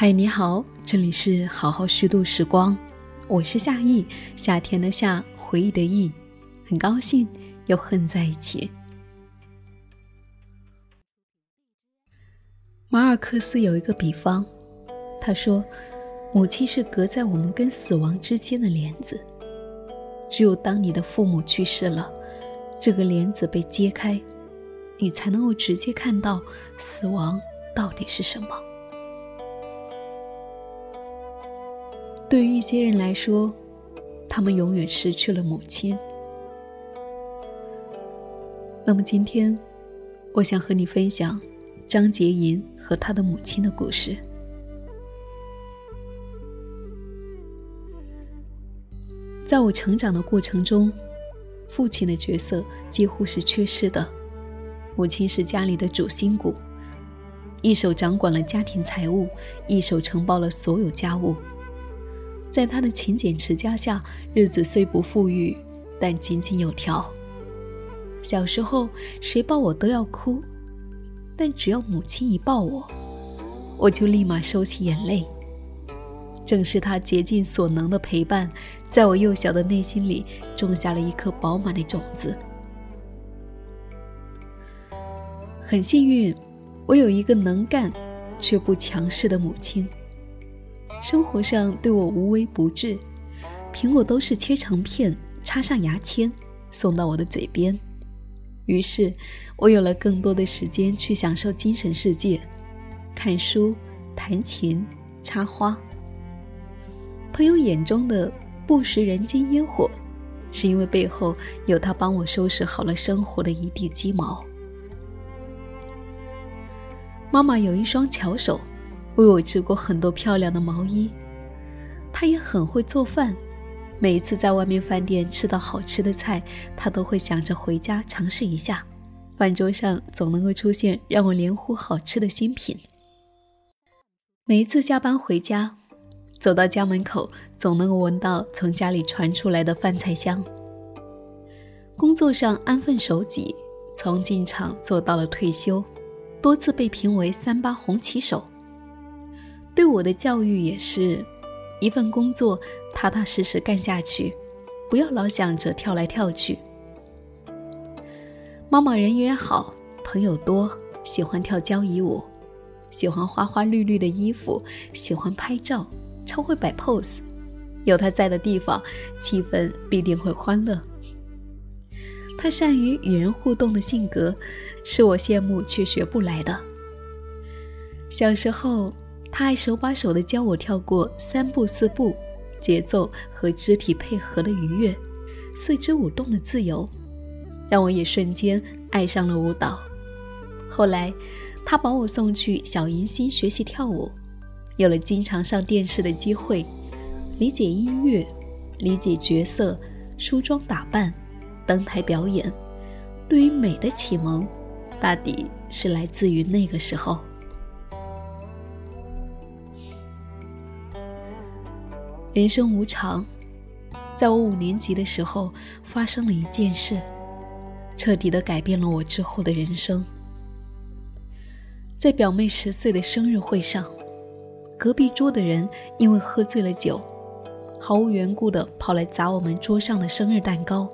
嗨，你好，这里是好好虚度时光，我是夏意，夏天的夏，回忆的忆，很高兴又恨在一起。马尔克斯有一个比方，他说，母亲是隔在我们跟死亡之间的帘子，只有当你的父母去世了，这个帘子被揭开，你才能够直接看到死亡到底是什么。对于一些人来说，他们永远失去了母亲。那么今天，我想和你分享张洁莹和她的母亲的故事。在我成长的过程中，父亲的角色几乎是缺失的，母亲是家里的主心骨，一手掌管了家庭财务，一手承包了所有家务。在他的勤俭持家下，日子虽不富裕，但井井有条。小时候，谁抱我都要哭，但只要母亲一抱我，我就立马收起眼泪。正是他竭尽所能的陪伴，在我幼小的内心里种下了一颗饱满的种子。很幸运，我有一个能干却不强势的母亲。生活上对我无微不至，苹果都是切成片，插上牙签，送到我的嘴边。于是，我有了更多的时间去享受精神世界，看书、弹琴、插花。朋友眼中的不食人间烟火，是因为背后有他帮我收拾好了生活的一地鸡毛。妈妈有一双巧手。为我织过很多漂亮的毛衣，他也很会做饭。每一次在外面饭店吃到好吃的菜，他都会想着回家尝试一下。饭桌上总能够出现让我连呼好吃的新品。每一次下班回家，走到家门口，总能够闻到从家里传出来的饭菜香。工作上安分守己，从进厂做到了退休，多次被评为三八红旗手。对我的教育也是，一份工作踏踏实实干下去，不要老想着跳来跳去。妈妈人缘好，朋友多，喜欢跳交谊舞，喜欢花花绿绿的衣服，喜欢拍照，超会摆 pose。有她在的地方，气氛必定会欢乐。她善于与人互动的性格，是我羡慕却学不来的。小时候。他还手把手地教我跳过三步四步，节奏和肢体配合的愉悦，四肢舞动的自由，让我也瞬间爱上了舞蹈。后来，他把我送去小迎新学习跳舞，有了经常上电视的机会，理解音乐，理解角色，梳妆打扮，登台表演。对于美的启蒙，大抵是来自于那个时候。人生无常，在我五年级的时候，发生了一件事，彻底的改变了我之后的人生。在表妹十岁的生日会上，隔壁桌的人因为喝醉了酒，毫无缘故的跑来砸我们桌上的生日蛋糕，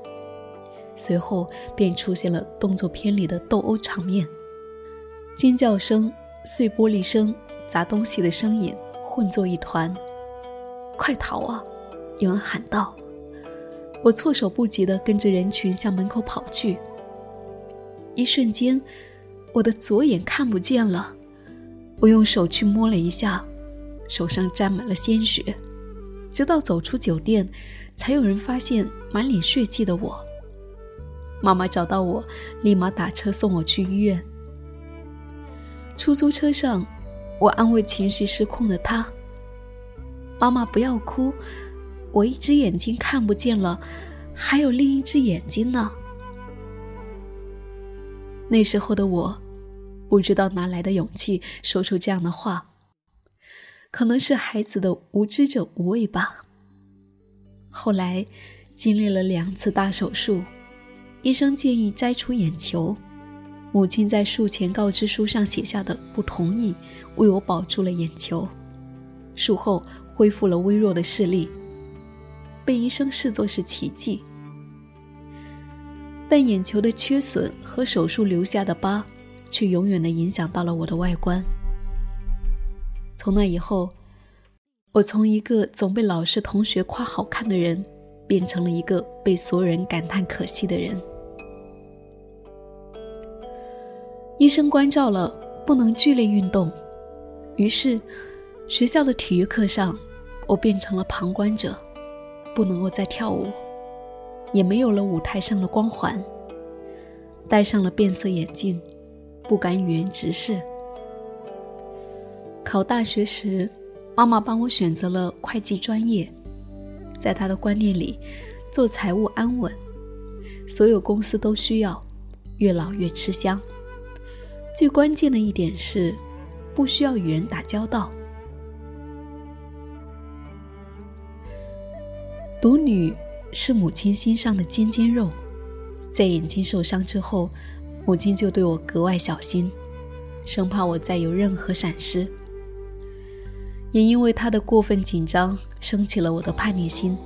随后便出现了动作片里的斗殴场面，尖叫声、碎玻璃声、砸东西的声音混作一团。快逃啊！有人喊道。我措手不及地跟着人群向门口跑去。一瞬间，我的左眼看不见了。我用手去摸了一下，手上沾满了鲜血。直到走出酒店，才有人发现满脸血迹的我。妈妈找到我，立马打车送我去医院。出租车上，我安慰情绪失控的她。妈妈，不要哭，我一只眼睛看不见了，还有另一只眼睛呢。那时候的我，不知道哪来的勇气说出这样的话，可能是孩子的无知者无畏吧。后来，经历了两次大手术，医生建议摘除眼球，母亲在术前告知书上写下的不同意，为我保住了眼球。术后恢复了微弱的视力，被医生视作是奇迹。但眼球的缺损和手术留下的疤，却永远的影响到了我的外观。从那以后，我从一个总被老师同学夸好看的人，变成了一个被所有人感叹可惜的人。医生关照了，不能剧烈运动，于是学校的体育课上，我变成了旁观者，不能够再跳舞。也没有了舞台上的光环。戴上了变色眼镜，不敢与人直视。考大学时，妈妈帮我选择了会计专业。在她的观念里，做财务安稳，所有公司都需要，越老越吃香。最关键的一点是，不需要与人打交道。独女。是母亲心上的尖尖肉，在眼睛受伤之后，母亲就对我格外小心，生怕我再有任何闪失。也因为她的过分紧张，升起了我的叛逆心。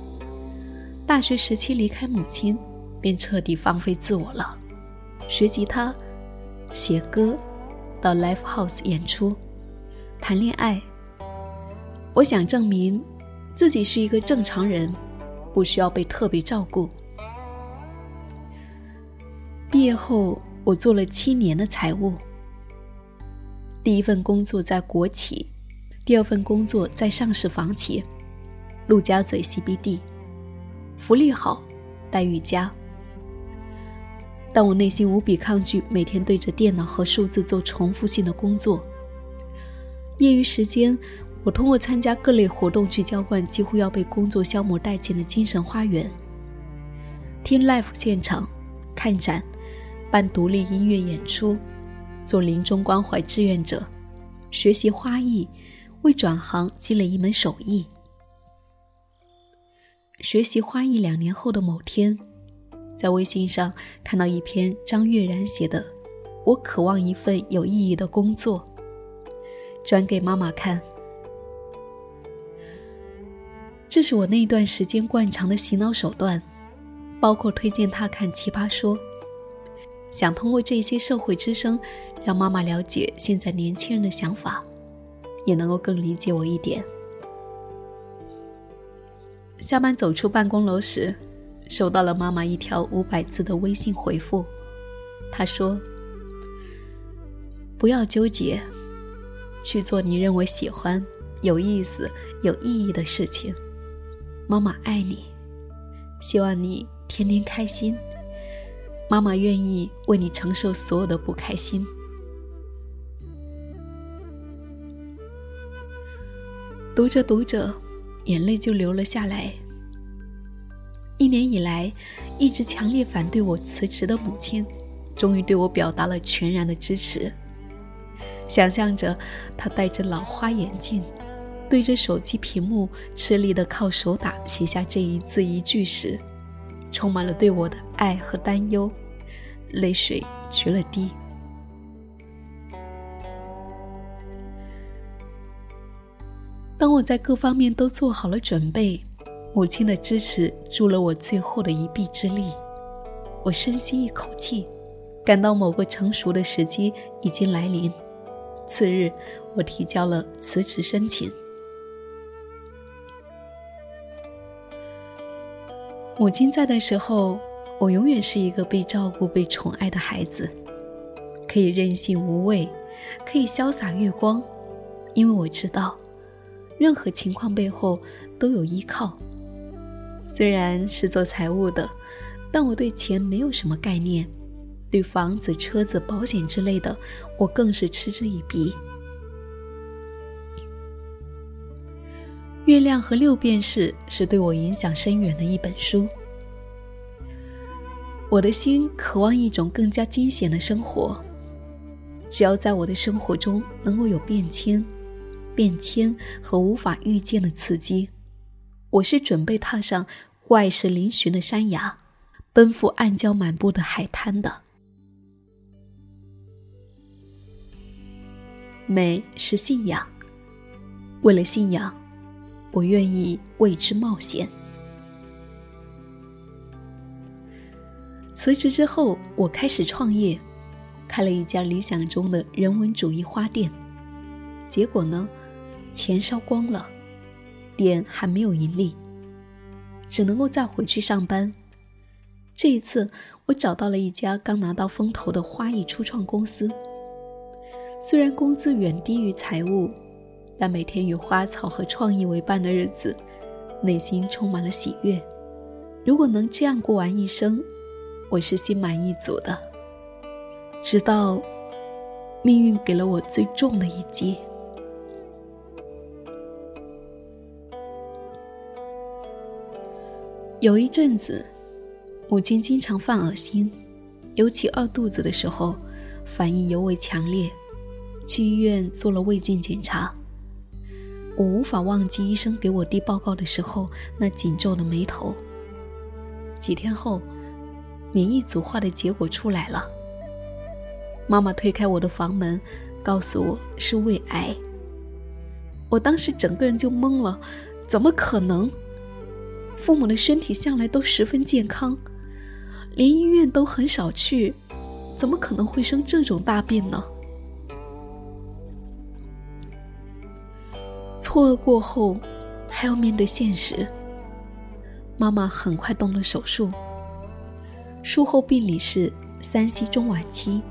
大学时期离开母亲，便彻底放飞自我了，学吉他、写歌，到 live house 演出，谈恋爱。我想证明自己是一个正常人。不需要被特别照顾。毕业后，我做了七年的财务。第一份工作在国企，第二份工作在上市房企，陆家嘴 CBD，福利好，待遇佳。但我内心无比抗拒每天对着电脑和数字做重复性的工作。业余时间。我通过参加各类活动去浇灌几乎要被工作消磨殆尽的精神花园。听 live 现场，看展，办独立音乐演出，做临终关怀志愿者，学习花艺，为转行积累一门手艺。学习花艺两年后的某天，在微信上看到一篇张悦然写的“我渴望一份有意义的工作”，转给妈妈看。这是我那段时间惯常的洗脑手段，包括推荐他看《奇葩说》，想通过这些社会之声，让妈妈了解现在年轻人的想法，也能够更理解我一点。下班走出办公楼时，收到了妈妈一条五百字的微信回复，她说：“不要纠结，去做你认为喜欢、有意思、有意义的事情。”妈妈爱你，希望你天天开心。妈妈愿意为你承受所有的不开心。读着读着，眼泪就流了下来。一年以来，一直强烈反对我辞职的母亲，终于对我表达了全然的支持。想象着她戴着老花眼镜。对着手机屏幕吃力的靠手打写下这一字一句时，充满了对我的爱和担忧，泪水决了堤。当我在各方面都做好了准备，母亲的支持助了我最后的一臂之力。我深吸一口气，感到某个成熟的时机已经来临。次日，我提交了辞职申请。母亲在的时候，我永远是一个被照顾、被宠爱的孩子，可以任性无畏，可以潇洒月光，因为我知道，任何情况背后都有依靠。虽然是做财务的，但我对钱没有什么概念，对房子、车子、保险之类的，我更是嗤之以鼻。《月亮和六便士》是对我影响深远的一本书。我的心渴望一种更加惊险的生活。只要在我的生活中能够有变迁、变迁和无法预见的刺激，我是准备踏上怪石嶙峋的山崖，奔赴暗礁满布的海滩的。美是信仰，为了信仰。我愿意为之冒险。辞职之后，我开始创业，开了一家理想中的人文主义花店。结果呢，钱烧光了，店还没有盈利，只能够再回去上班。这一次，我找到了一家刚拿到风投的花艺初创公司。虽然工资远低于财务，但每天与花草和创意为伴的日子，内心充满了喜悦。如果能这样过完一生，我是心满意足的。直到命运给了我最重的一击。有一阵子。母亲经常犯恶心，尤其饿肚子的时候，反应尤为强烈。去医院做了胃镜检查，我无法忘记医生给我递报告的时候那紧皱的眉头。几天后，免疫组化的结果出来了。妈妈推开我的房门，告诉我是胃癌。我当时整个人就懵了，怎么可能？父母的身体向来都十分健康。连医院都很少去，怎么可能会生这种大病呢？错愕过后，还要面对现实。妈妈很快动了手术，术后病理是三 C 中晚期，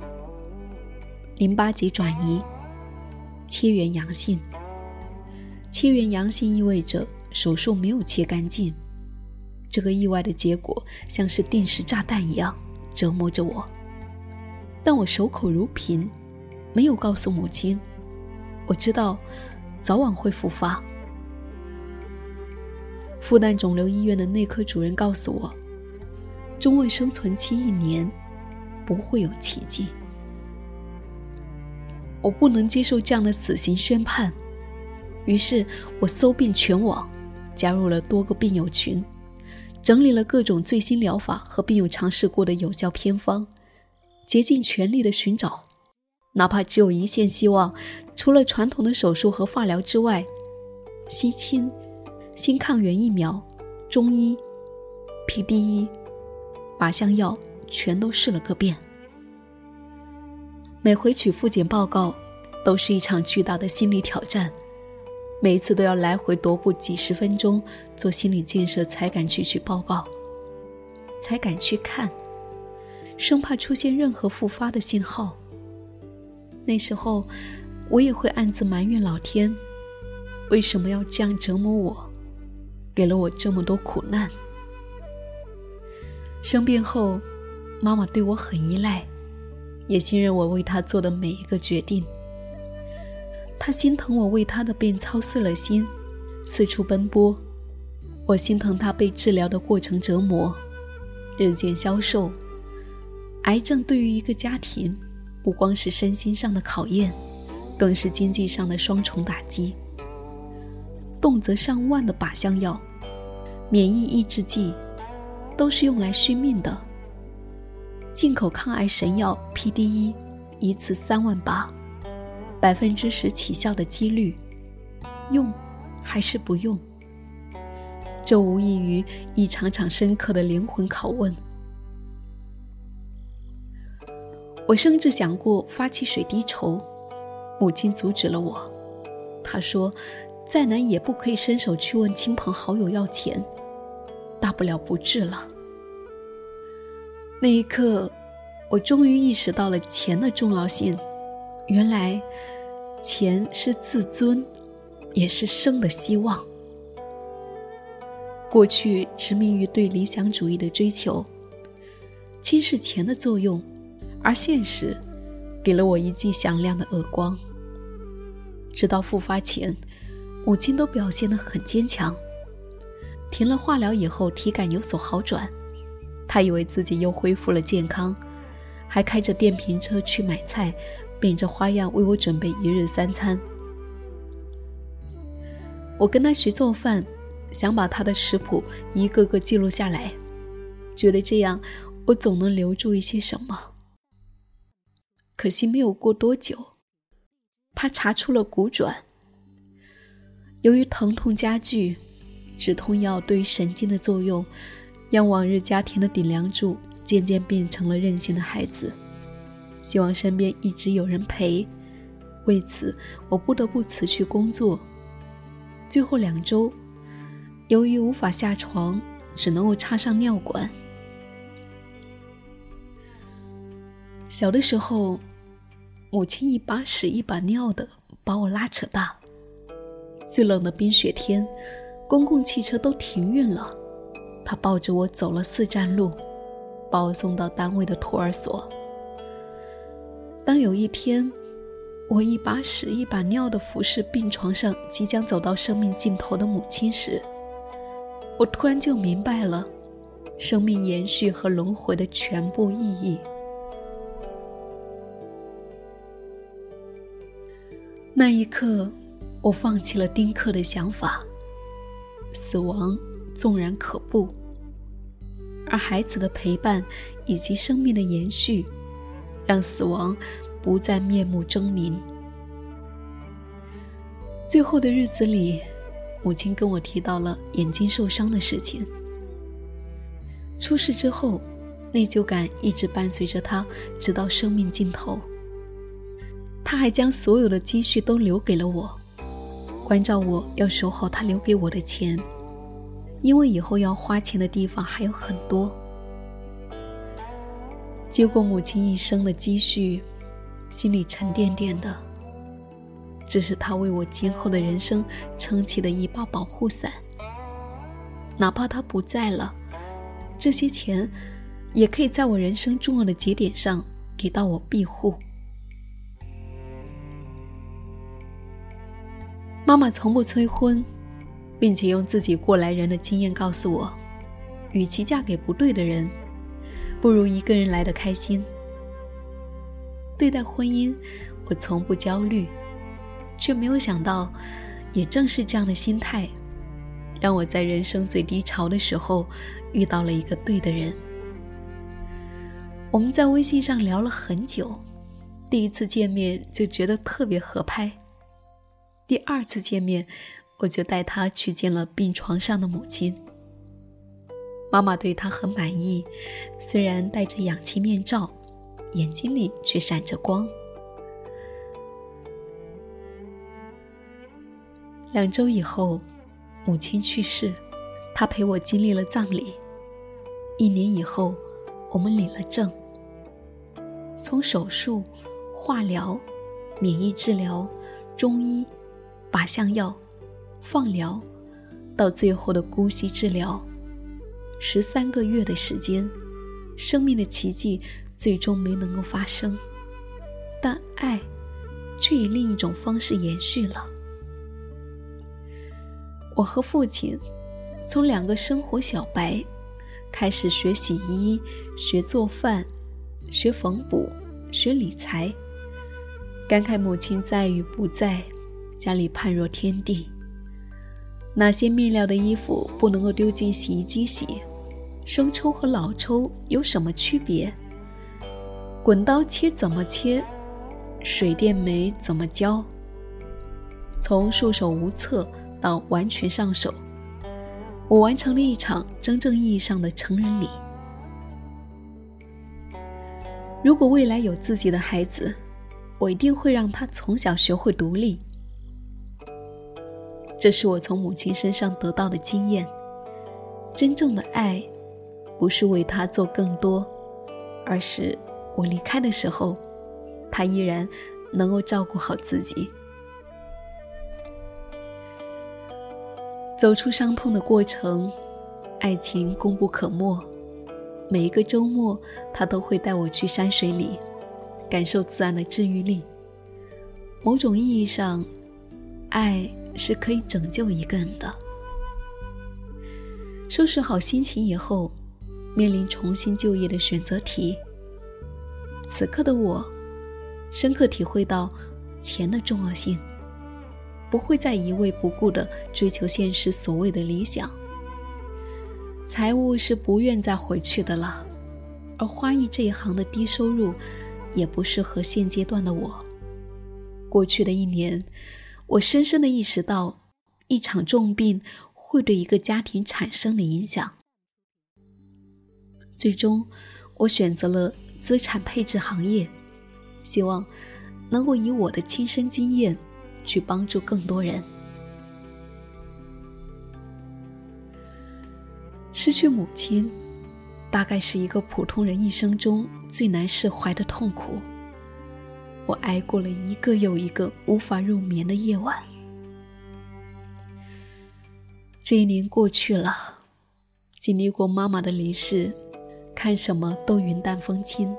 淋巴结转移，切缘阳性。切缘阳性意味着手术没有切干净。这个意外的结果像是定时炸弹一样折磨着我，但我守口如瓶，没有告诉母亲。我知道，早晚会复发。复旦肿瘤医院的内科主任告诉我，中位生存期一年，不会有奇迹。我不能接受这样的死刑宣判，于是我搜遍全网，加入了多个病友群。整理了各种最新疗法和病友尝试过的有效偏方，竭尽全力的寻找，哪怕只有一线希望。除了传统的手术和化疗之外，西青、新抗原疫苗、中医、PDE、靶向药全都试了个遍。每回取复检报告，都是一场巨大的心理挑战。每次都要来回踱步几十分钟，做心理建设才敢去取报告，才敢去看，生怕出现任何复发的信号。那时候，我也会暗自埋怨老天，为什么要这样折磨我，给了我这么多苦难。生病后，妈妈对我很依赖，也信任我为她做的每一个决定。她心疼我为她的病操碎了心，四处奔波；我心疼她被治疗的过程折磨，日渐消瘦。癌症对于一个家庭，不光是身心上的考验，更是经济上的双重打击。动辄上万的靶向药、免疫抑制剂，都是用来续命的。进口抗癌神药 PDE，一次三万八。百分之十起效的几率，用还是不用？这无异于一场场深刻的灵魂拷问。我甚至想过发起水滴筹，母亲阻止了我。她说：“再难也不可以伸手去问亲朋好友要钱，大不了不治了。”那一刻，我终于意识到了钱的重要性。原来，钱是自尊，也是生的希望。过去执迷于对理想主义的追求，轻视钱的作用，而现实给了我一记响亮的耳光。直到复发前，母亲都表现得很坚强。停了化疗以后，体感有所好转，她以为自己又恢复了健康，还开着电瓶车去买菜。变着花样为我准备一日三餐。我跟他学做饭，想把他的食谱一个个记录下来，觉得这样我总能留住一些什么。可惜没有过多久，他查出了骨转。由于疼痛加剧，止痛药对神经的作用，让往日家庭的顶梁柱渐渐变成了任性的孩子。希望身边一直有人陪，为此我不得不辞去工作。最后两周，由于无法下床，只能够插上尿管。小的时候，母亲一把屎一把尿的把我拉扯大。最冷的冰雪天，公共汽车都停运了，她抱着我走了四站路，把我送到单位的托儿所。当有一天，我一把屎一把尿的服侍病床上即将走到生命尽头的母亲时，我突然就明白了生命延续和轮回的全部意义。那一刻，我放弃了丁克的想法。死亡纵然可怖，而孩子的陪伴以及生命的延续。让死亡不再面目狰狞。最后的日子里，母亲跟我提到了眼睛受伤的事情。出事之后，内疚感一直伴随着她，直到生命尽头。他还将所有的积蓄都留给了我，关照我要守好他留给我的钱，因为以后要花钱的地方还有很多。接过母亲一生的积蓄，心里沉甸甸的。这是他为我今后的人生撑起的一把保护伞。哪怕他不在了，这些钱也可以在我人生重要的节点上给到我庇护。妈妈从不催婚，并且用自己过来人的经验告诉我，与其嫁给不对的人。不如一个人来的开心。对待婚姻，我从不焦虑，却没有想到，也正是这样的心态，让我在人生最低潮的时候遇到了一个对的人。我们在微信上聊了很久，第一次见面就觉得特别合拍。第二次见面，我就带他去见了病床上的母亲。妈妈对他很满意，虽然戴着氧气面罩，眼睛里却闪着光。两周以后，母亲去世，他陪我经历了葬礼。一年以后，我们领了证。从手术、化疗、免疫治疗、中医、靶向药、放疗，到最后的姑息治疗。十三个月的时间，生命的奇迹最终没能够发生，但爱却以另一种方式延续了。我和父亲从两个生活小白开始学洗衣、学做饭、学缝补、学理财，感慨母亲在与不在，家里判若天地。哪些面料的衣服不能够丢进洗衣机洗？生抽和老抽有什么区别？滚刀切怎么切？水电煤怎么交？从束手无策到完全上手，我完成了一场真正意义上的成人礼。如果未来有自己的孩子，我一定会让他从小学会独立。这是我从母亲身上得到的经验。真正的爱。不是为他做更多，而是我离开的时候，他依然能够照顾好自己。走出伤痛的过程，爱情功不可没。每一个周末，他都会带我去山水里，感受自然的治愈力。某种意义上，爱是可以拯救一个人的。收拾好心情以后。面临重新就业的选择题。此刻的我，深刻体会到钱的重要性，不会再一味不顾地追求现实所谓的理想。财务是不愿再回去的了，而花艺这一行的低收入，也不适合现阶段的我。过去的一年，我深深地意识到，一场重病会对一个家庭产生的影响。最终，我选择了资产配置行业，希望能够以我的亲身经验去帮助更多人。失去母亲，大概是一个普通人一生中最难释怀的痛苦。我挨过了一个又一个无法入眠的夜晚。这一年过去了，经历过妈妈的离世，看什么都云淡风轻。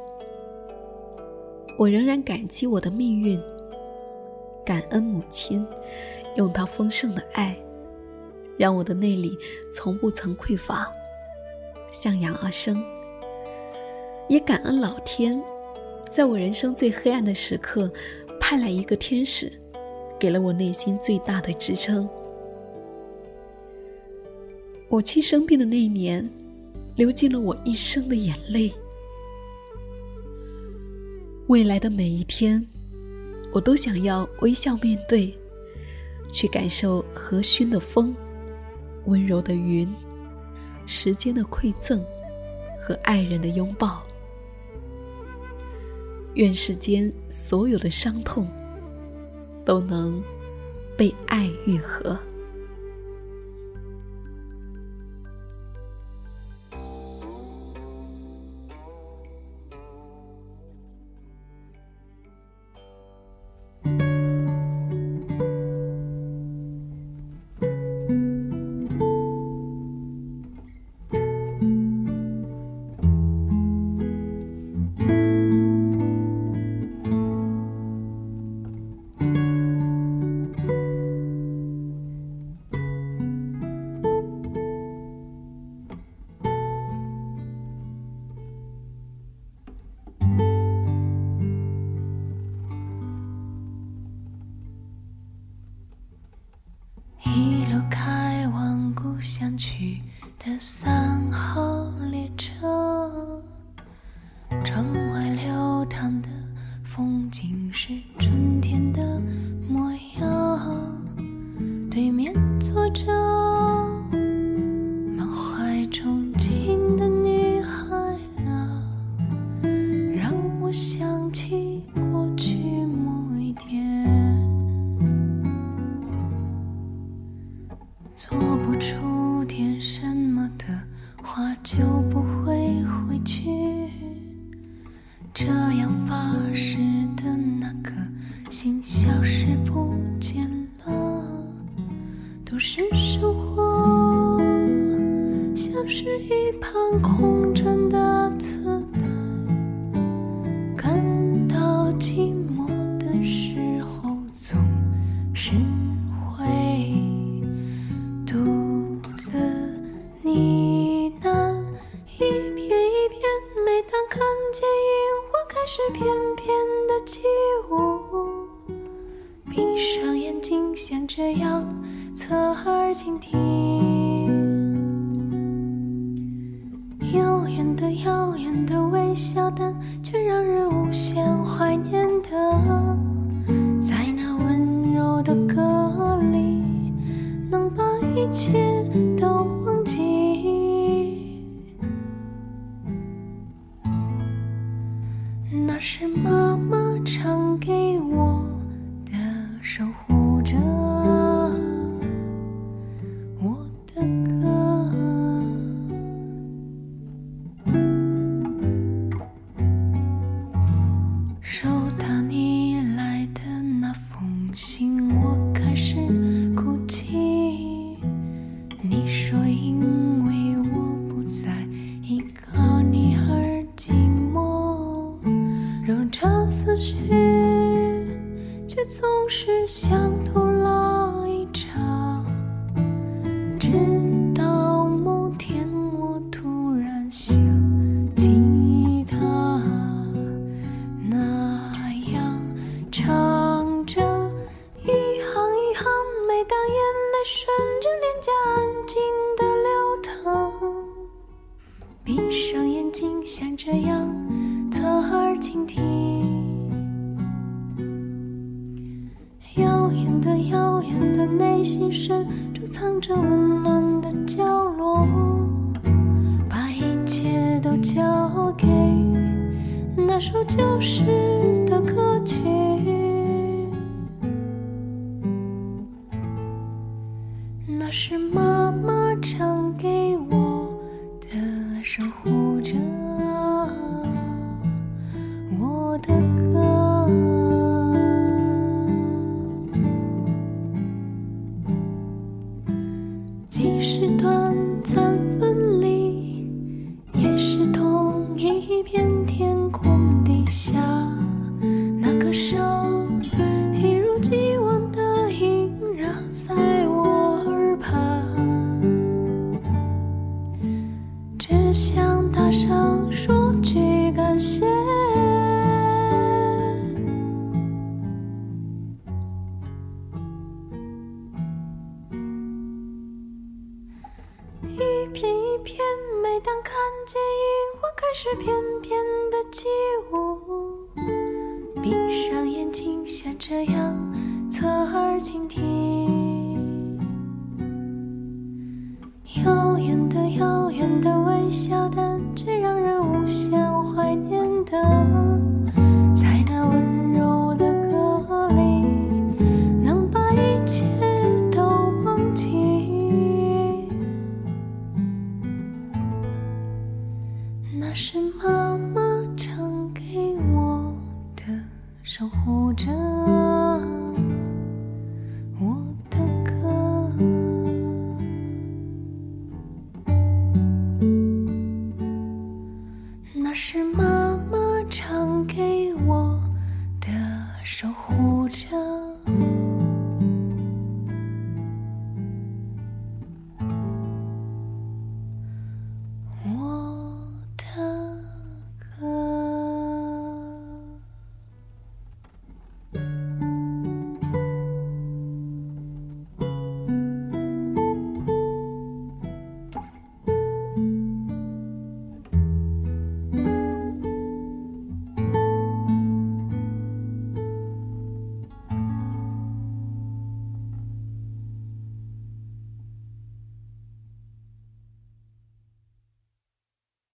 我仍然感激我的命运，感恩母亲，用她丰盛的爱，让我的内里从不曾匮乏，向阳而生。也感恩老天。在我人生最黑暗的时刻，派来一个天使，给了我内心最大的支撑。我亲生病的那一年，流尽了我一生的眼泪。未来的每一天，我都想要微笑面对，去感受和煦的风、温柔的云、时间的馈赠和爱人的拥抱。愿世间所有的伤痛都能被爱愈合。tan 的内心深处藏着温暖的角落把一切都交给那首旧时